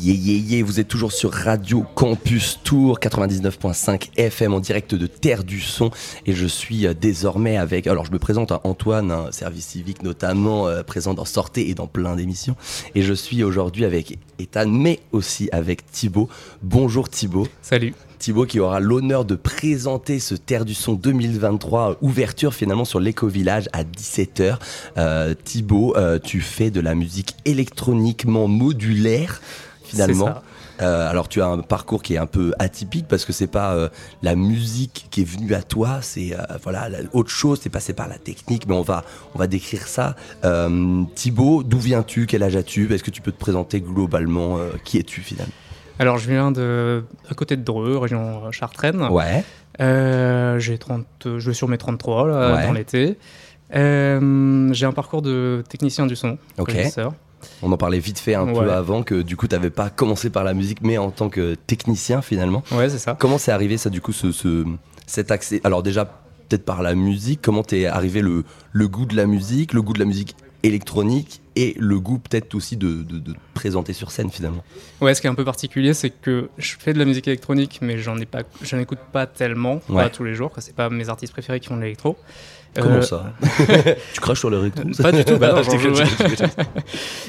Yeah, yeah, yeah, vous êtes toujours sur Radio Campus Tour 99.5 FM en direct de Terre du Son et je suis euh, désormais avec, alors je me présente à Antoine, un service civique notamment euh, présent dans Sortez et dans plein d'émissions et je suis aujourd'hui avec Ethan mais aussi avec Thibaut. Bonjour Thibaut. Salut. Thibaut qui aura l'honneur de présenter ce Terre du Son 2023, ouverture finalement sur l'éco-village à 17h. Euh, Thibaut, euh, tu fais de la musique électroniquement modulaire finalement. Euh, alors tu as un parcours qui est un peu atypique parce que c'est pas euh, la musique qui est venue à toi, c'est euh, voilà autre chose. C'est passé par la technique, mais on va on va décrire ça. Thibaut, d'où viens-tu? Quel âge as-tu? Est-ce que tu peux te présenter globalement Qui es-tu finalement? Alors, je viens de à côté de Dreux, région Chartraine. Ouais. J'ai 30, je vais sur mes 33 là, Ouais. dans l'été. J'ai un parcours de technicien du son. Ok. On en parlait vite fait un peu avant que du coup tu n'avais pas commencé par la musique, mais en tant que technicien finalement. Ouais, c'est ça. Comment c'est arrivé ça du coup ce, ce- cet accès? Alors déjà peut-être par la musique, comment t'es arrivé le, le goût de la musique, le goût de la musique électronique et le goût peut-être aussi de, de, de te présenter sur scène finalement. Ouais, ce qui est un peu particulier, c'est que je fais de la musique électronique, mais j'en ai pas, pas tellement, Ouais. pas tous les jours. C'est pas mes artistes préférés qui font de l'électro. Comment Euh, ça Tu craches sur le recto Pas du tout, bah non, déconne.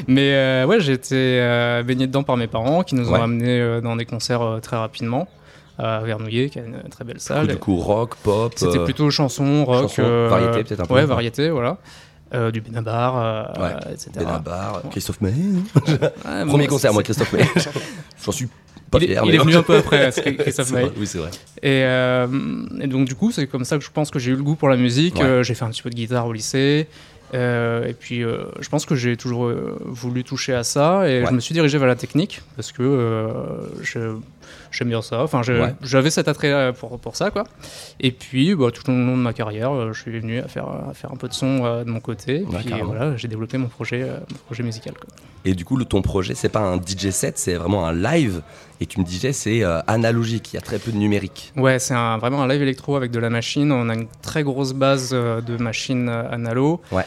Mais euh, ouais, j'ai été euh, baigné dedans par mes parents qui nous Ouais. ont amenés euh, dans des concerts très rapidement à Vernouillet, qui a une très belle salle. Du coup rock, pop. C'était plutôt chanson, rock, chanson, variété, peut-être un peu. Ouais, variété, voilà. Euh, du Benabar, euh, Ouais, etc. Benabar, Christophe. Ouais, Premier bon, concert, moi, Christophe Maé. J'en suis pas Il fier. il mais est venu un peu après, Christophe vrai, Oui, c'est vrai. Et, euh, et donc du coup, c'est comme ça que je pense que j'ai eu le goût pour la musique. Ouais. J'ai fait un petit peu de guitare au lycée. Et puis, je pense que j'ai toujours voulu toucher à ça. Et Ouais. je me suis dirigé vers la technique parce que je- j'aime bien ça. Enfin, Ouais. j'avais cet attrait euh, pour, pour ça, quoi. Et puis, bah, tout au long de ma carrière, euh, je suis venu à faire, à faire un peu de son euh, de mon côté. Et puis voilà, j'ai développé mon projet, euh, mon projet musical. Quoi. Et du coup, le, ton projet, c'est pas un DJ set, c'est vraiment un live. Et tu me disais, c'est euh, analogique, il y a très peu de numérique. Ouais, c'est un- vraiment un live électro avec de la machine. On a une très grosse base euh, de machines euh, analo. Ouais.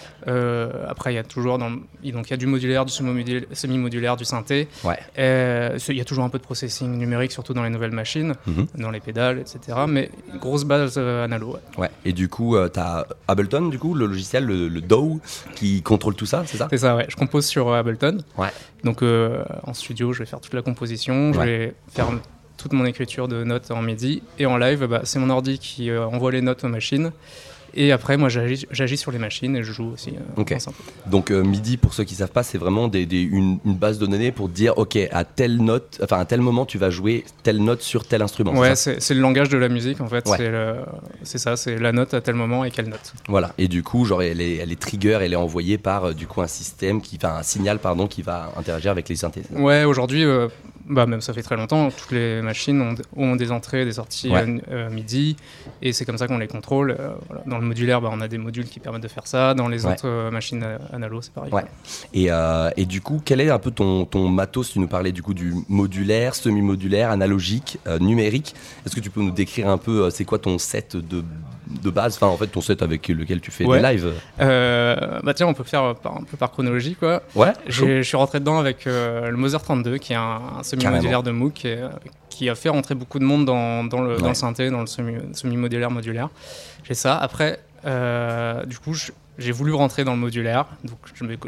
Après, il y a toujours dans, donc y a du modulaire, du semi-modulaire, du synthé. Ouais. Il y a toujours un peu de processing numérique, surtout dans les nouvelles machines, Mhm. dans les pédales, etc. Mais une grosse base analo. ouais. Ouais. Et du coup, tu as Ableton, du coup, le logiciel, le, le DAW, qui contrôle tout ça, c'est ça? C'est ça, ouais. Je compose sur Ableton. Ouais. Donc euh, en studio, je vais faire toute la composition, je vais faire toute mon écriture de notes en MIDI. Et en live, bah, c'est mon ordi qui euh, envoie les notes aux machines. Et après, moi, j'agis sur les machines et je joue aussi. euh. Donc euh, MIDI, pour ceux qui savent pas, c'est vraiment des, des- une, une base de données pour dire, ok, à telle note, enfin à tel moment, tu vas jouer telle note sur tel instrument. Ouais, c'est le langage de la musique en fait. Ouais. C'est ça, c'est la note à tel moment et quelle note. Voilà. Et du coup, genre, elle est, elle est trigger, elle est envoyée par euh, du coup un système qui, enfin un signal, pardon, qui va interagir avec les synthés. Ouais, aujourd'hui, bah, même ça fait très longtemps, toutes les machines ont, ont des entrées, des sorties Ouais. euh, euh, MIDI, et c'est comme ça qu'on les contrôle. euh, voilà. Dans le modulaire, bah, on a des modules qui permettent de faire ça. Dans les Ouais. autres euh, machines euh, analo, c'est pareil. Ouais. Et, et du coup, quel est un peu ton, ton matos? Tu nous parlais du coup du modulaire, semi-modulaire, analogique, numérique. Est-ce que tu peux nous décrire un peu, c'est quoi ton set de, de base Enfin, en fait, ton set avec lequel tu fais Ouais. des lives Euh, bah tiens, on peut faire par- un peu par chronologie quoi. Ouais. Je suis rentré dedans avec euh, le Moser 32, qui est un, un semi-modulaire de et, euh, qui a fait rentrer beaucoup de monde dans, dans le, dans le synthé, dans le semi- semi-modulaire modulaire. J'ai ça. Après, euh, du coup, j'ai voulu rentrer dans le modulaire, donc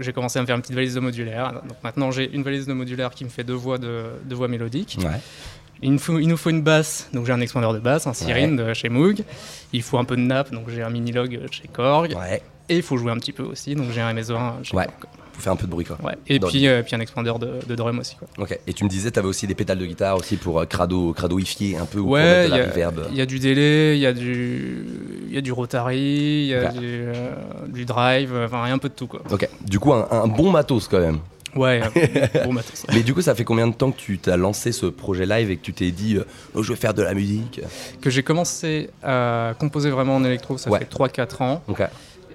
j'ai commencé à me faire une petite valise de modulaire. Donc maintenant, j'ai une valise de modulaire qui me fait deux voix de deux voix mélodiques. Ouais. Il nous, faut, il nous faut une basse, donc j'ai un expandeur de basse, un Cyrine de chez Moog. Il faut un peu de nappe, donc j'ai un mini-log chez Korg. Ouais. Et il faut jouer un petit peu aussi, donc j'ai un MSO1 chez Ouais. Korg. Faut faire un peu de bruit quoi. Ouais. Et Dans puis, euh, puis un expandeur de, de drum aussi. Quoi. Ok. Et tu me disais, tu avais aussi des pédales de guitare aussi pour euh, crado, cradoifier un peu ou pour Ouais, mettre il de y, la a- reverb. il y a du délai, il y a du, il y a du rotary, il y a du, euh, du drive, enfin un peu de tout quoi. Ok. Du coup, un, un bon matos quand même. Ouais, bon matos. Mais du coup, ça fait combien de temps que tu t'as lancé ce projet live et que tu t'es dit, euh, oh, je vais faire de la musique Que j'ai commencé à composer vraiment en électro, ça Ouais. fait 3-4 ans. Ok.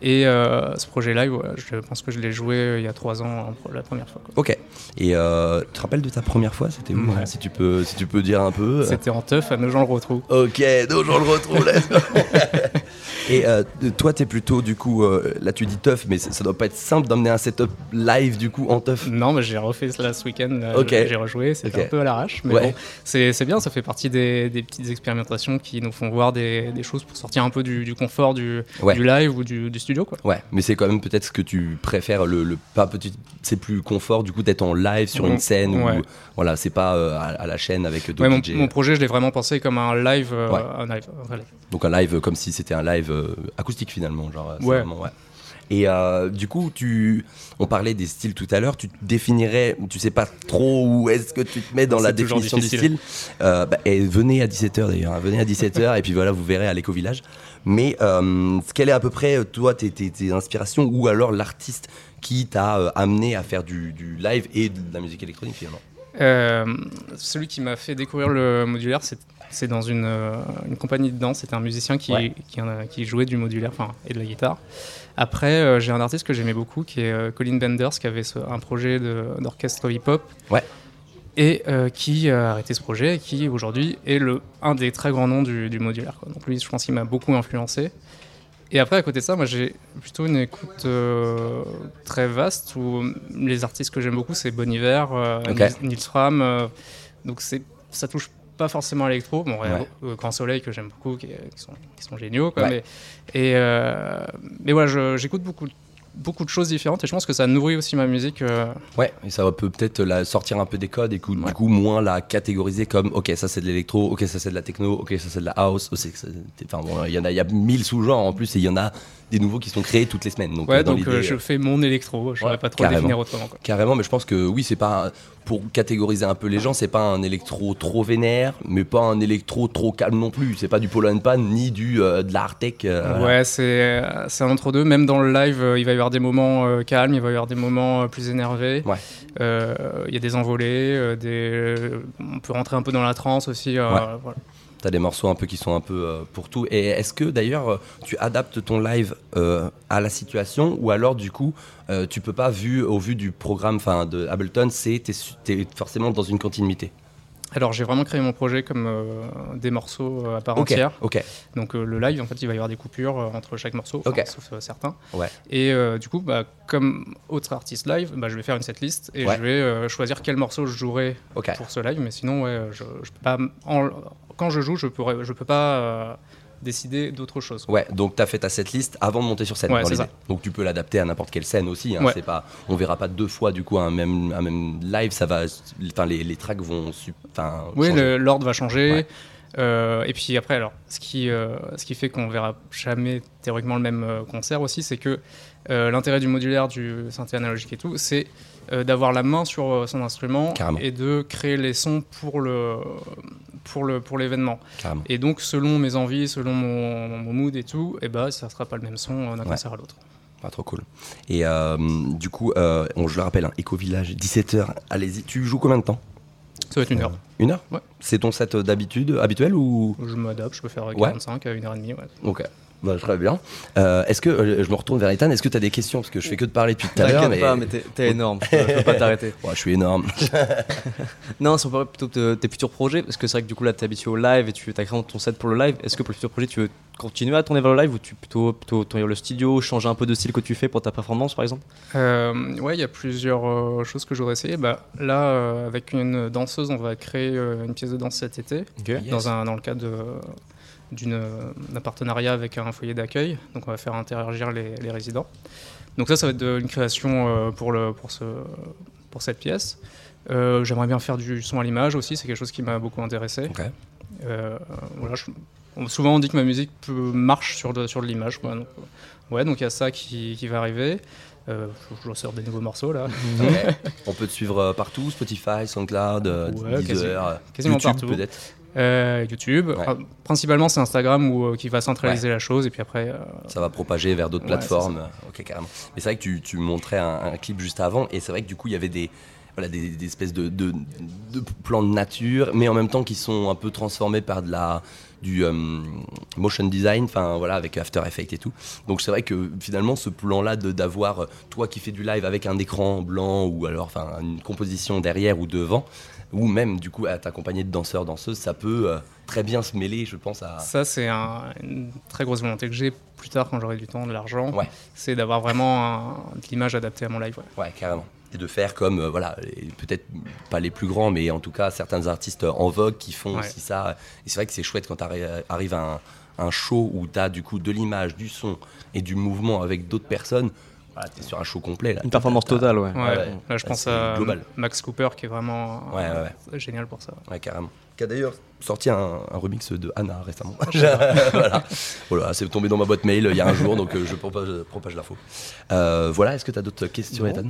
Et euh, ce projet live, ouais, je pense que je l'ai joué euh, il y a 3 ans la première fois. quoi. Ok. Et euh, tu te rappelles de ta première fois C'était où Ouais. si, tu peux, si tu peux dire un peu. C'était en teuf à nos gens le retrouvent. Ok, donc on le retrouve là. Et euh, toi, t'es plutôt du coup, euh, là tu dis tough, mais ça, ça doit pas être simple d'emmener un setup live du coup en tough. Non, mais j'ai refait cela ce week-end. Ok. J'ai rejoué, c'était un peu à l'arrache. Mais Ouais. bon, c'est bien, ça fait partie des, des petites expérimentations qui nous font voir des, des choses pour sortir un peu du, du confort du, Ouais. du live ou du, du studio. Quoi. Ouais, mais c'est quand même peut-être ce que tu préfères, le, le pas petit, c'est plus confort du coup d'être en live sur une scène ou Ouais. voilà, c'est pas euh, à, à la chaîne avec d'autres mon, DJ. mon projet, je l'ai vraiment pensé comme un live. euh, un live, un live. Donc un live comme si c'était un live acoustique finalement, genre. euh, Ouais. vraiment- ouais. Et euh, du coup, tu, on parlait des styles tout à l'heure. Tu te définirais, tu sais pas trop où est-ce que tu te mets dans la définition du style. Euh, bah, et venez à 17h d'ailleurs, hein, venez à 17h et puis voilà, vous verrez à l'éco-village. Mais euh, quelle est à peu près, euh, toi, tes, tes- tes inspirations ou alors l'artiste qui t'a euh, amené à faire du, du live et de la musique électronique finalement? Euh, celui qui m'a fait découvrir le modulaire, c'est c'est dans une, euh, une compagnie de danse. C'était un musicien qui, Ouais. qui, jouait du modulaire enfin, et de la guitare. Après, euh, j'ai un artiste que j'aimais beaucoup qui est euh, Colin Benders, qui avait ce- un projet d'orchestre hip-hop. Ouais. Et euh, qui a arrêté ce projet et qui aujourd'hui est le, un des très grands noms du, du modulaire. quoi. Donc lui, je pense qu'il m'a beaucoup influencé. Et après, à côté de ça, moi j'ai plutôt une écoute euh, très vaste où les artistes que j'aime beaucoup, c'est Bon Iver, euh, Ok. Nils, Fram. donc c'est, ça touche pas forcément à l'électro. Bon, Ouais. Grand Soleil que j'aime beaucoup, qui, qui sont, qui sont géniaux. Quoi, Ouais. mais, et, euh, mais voilà, j'écoute beaucoup, beaucoup de choses différentes et je pense que ça nourrit aussi ma musique. euh, Ouais, et ça peut peut-être la sortir un peu des codes et coup- du Ouais. coup moins la catégoriser comme ok ça c'est de l'électro, ok ça c'est de la techno, ok ça c'est de la house, oh, enfin bon il y en a il y a mille sous-genres en plus et il y en a des nouveaux qui sont créés toutes les semaines donc ouais, euh, dans donc euh, je fais mon électro. Je Ouais, saurais pas trop définir autrement. Quoi. carrément mais je pense que oui c'est pas pour catégoriser un peu les gens c'est pas un électro trop vénère mais pas un électro trop calme non plus c'est pas du polo and pan ni du euh, de la hard tech euh, voilà. Ouais, c'est c'est un entre-deux. Même dans le live, il va y avoir des moments euh, calmes, il va y avoir des moments euh, plus énervés. Ouais. Euh, Il y a des envolées, des... on peut rentrer un peu dans la transe aussi. Ouais. voilà. T'as des morceaux un peu qui sont un peu pour tout. Et est-ce que d'ailleurs tu adaptes ton live à la situation ou alors du coup tu peux pas vu au vu du programme de Ableton c'est t'es, t'es forcément dans une continuité? Alors j'ai vraiment créé mon projet comme euh, des morceaux euh, à part entière. Donc euh, le live, en fait, il va y avoir des coupures entre chaque morceau, sauf certains. Ouais. Et du coup, bah, comme autre artiste live, bah, je vais faire une setlist et Ouais. je vais choisir quel morceau je jouerai pour ce live. Mais sinon, ouais, je, je peux pas. en- quand je joue, je pourrais, je peux pas décider d'autre chose. Ouais. Donc t'as fait ta setlist avant de monter sur scène. Ouais, dans. Donc tu peux l'adapter à n'importe quelle scène aussi. Hein. Ouais. C'est pas on verra pas deux fois du coup un même un même live ça va enfin les, les tracks vont Oui, l'ordre va changer. Ouais. Euh, et puis après, alors, ce qui, euh, ce qui fait qu'on verra jamais théoriquement le même euh, concert aussi, c'est que l'intérêt du modulaire, du synthé analogique et tout, c'est d'avoir la main sur son instrument Carrément. et de créer les sons pour le pour le pour l'événement. Et donc, selon mes envies, selon mon, mon mood et tout, et bah, ça sera pas le même son euh, d'un Ouais. concert à l'autre. Pas trop cool. Et euh, du coup, euh, on, je le rappelle, hein, Eco Village, 17h, allez-y. Tu joues combien de temps? Ça va être une heure. Une heure? Ouais. C'est ton set d'habitude, habituel ou? Je m'adapte, je peux faire euh, Ouais. 45 à 1h30. Ouais. Ok. Bah, très bien. Euh, est-ce que, euh, je me retourne vers Ethan, est-ce que tu as des questions? Parce que je fais que de parler depuis tout à l'heure. T'inquiète Mais... pas, mais t'es t'es énorme, je peux, je peux pas t'arrêter. Ouais, je suis énorme. Non, si on parlait plutôt de tes futurs projets, parce que c'est vrai que du coup là t'es habitué au live et tu as créé ton set pour le live. Est-ce que pour le futur projet tu veux continuer à tourner vers le live ou tu plutôt plutôt tourner le studio, changer un peu de style que tu fais pour ta performance par exemple? Euh, ouais, il y a plusieurs euh, choses que je voudrais essayer. Bah, là, euh, avec une danseuse, on va créer euh, une pièce de danse cet été, dans, un, dans le cadre de- d'un partenariat avec un foyer d'accueil. Donc, on va faire interagir les, les résidents. Donc, ça, ça va être de- une création euh, pour, le, pour, ce, pour cette pièce. Euh, J'aimerais bien faire du son à l'image aussi, c'est quelque chose qui m'a beaucoup intéressé. Ok. Euh, voilà, je- on- souvent on dit que ma musique peut, marche sur de, sur de l'image. Donc, euh, ouais, donc il y a ça qui, qui va arriver. Euh, je, je sors des nouveaux morceaux là. On peut te suivre euh, partout, Spotify, SoundCloud, euh, Ouais, Deezer, euh, quasiment YouTube partout. peut-être. Euh, YouTube. Ouais. Enfin, principalement c'est Instagram où, euh, qui va centraliser la chose et puis après. euh, Ça va propager vers d'autres Ouais, plateformes. Ok, carrément. Mais c'est vrai que tu, tu montrais un, un clip juste avant, et c'est vrai que du coup, il y avait des, voilà, des, des espèces de, de, de plans de nature, mais en même temps qui sont un peu transformés par de la du euh, motion design, enfin voilà, avec After Effects et tout. Donc c'est vrai que finalement ce plan-là de- d'avoir euh, toi qui fais du live avec un écran blanc ou alors enfin une composition derrière ou devant, ou même du coup à t'accompagner de danseurs danseuses, ça peut euh, très bien se mêler, je pense à. Ça, c'est un- une très grosse volonté que j'ai plus tard quand j'aurai du temps, de l'argent. Ouais. C'est d'avoir vraiment un- de l'image adaptée à mon live. ouais. Ouais, carrément. Et de faire comme, euh, voilà, peut-être pas les plus grands, mais en tout cas certains artistes en vogue qui font Ouais. aussi ça. Et c'est vrai que c'est chouette quand tu arrives à un, un show où tu as du coup de l'image, du son et du mouvement avec d'autres personnes. Voilà, tu es sur un show complet. Là. Une performance totale, ouais. Ouais, ouais. Là, je pense à global. Max Cooper qui est vraiment Ouais, ouais, ouais. génial pour ça. Ouais, carrément. Qui a d'ailleurs sorti un, un remix de Anna récemment. voilà. Voilà, c'est tombé dans ma boîte mail il y a un jour, donc euh, je propage, propage l'info. Euh, voilà, est-ce que tu as d'autres questions. Ethan?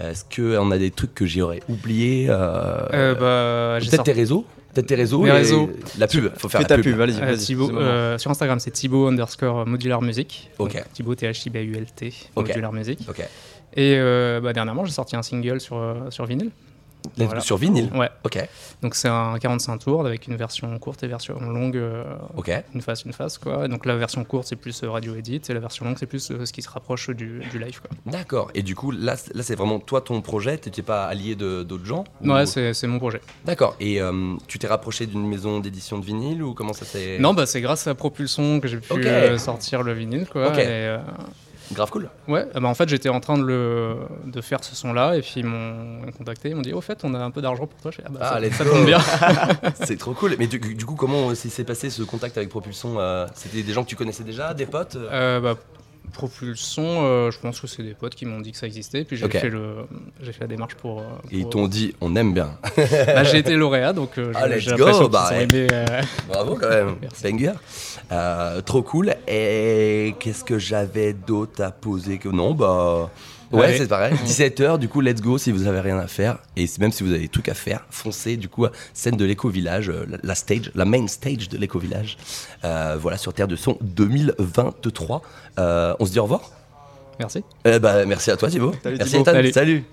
Est-ce qu'on a des trucs que j'aurais oubliés euh, Euh, bah, j'ai Peut-être sorti- tes réseaux? Peut-être tes réseaux Mes et réseaux. La pub, faut faire Fais la ta pub. pub, allez-y. Euh, Thibaut, euh, sur Instagram, c'est Thibaut underscore modular music. Ok. Donc, Thibaut T-H-I-B-U-L-T, Ok. modular music. Ok. Et euh, bah, dernièrement, j'ai sorti un single sur, sur vinyle. Voilà. Sur vinyle Ouais. Ok. Donc c'est un 45 tours avec une version courte et version longue, euh, Ok. une face, une face quoi. Donc la version courte c'est plus euh, radio edit et la version longue c'est plus euh, ce qui se rapproche du, du live quoi. D'accord. Et du coup, là, là c'est vraiment toi ton projet. Tu n'étais pas allié d'autres gens ou- Ouais, c'est c'est mon projet. D'accord. Et euh, tu t'es rapproché d'une maison d'édition de vinyle ou comment ça s'est. Non, bah c'est grâce à Propulson que j'ai pu sortir le vinyle quoi. Ok. Et, Grave cool. ouais, bah, en fait j'étais en train de, le, de faire ce son là et puis ils m'ont contacté, ils m'ont dit au fait on a un peu d'argent pour toi. Fais, ah, bah, Ah, ça, tombe bien. c'est trop cool. Mais du, du coup, comment s'est passé ce contact avec Propulson euh, C'était des gens que tu connaissais déjà, des potes euh Euh, bah, Propulson, euh, je pense que c'est des potes qui m'ont dit que ça existait, puis j'ai fait, le, j'ai fait la démarche pour. euh, Et ils t'ont dit, on aime bien. Bah, j'ai été lauréat, donc euh, Ah, j'ai- l'impression qu'ils bah, ouais. aimé, euh, Bravo quand même, banger. Euh, trop cool. Et qu'est-ce que j'avais d'autre à poser que non bah ouais Allez. c'est pareil. 17h du coup let's go si vous avez rien à faire et même si vous avez des trucs à faire foncez du coup à scène de l'éco village euh, la, la stage la main stage de l'éco village Euh, voilà sur Terre de Son 2023. Euh, on se dit au revoir. Merci. Eh bah, merci à toi Thibaut. Salut, merci Thibaut. Ethan. Salut. Salut.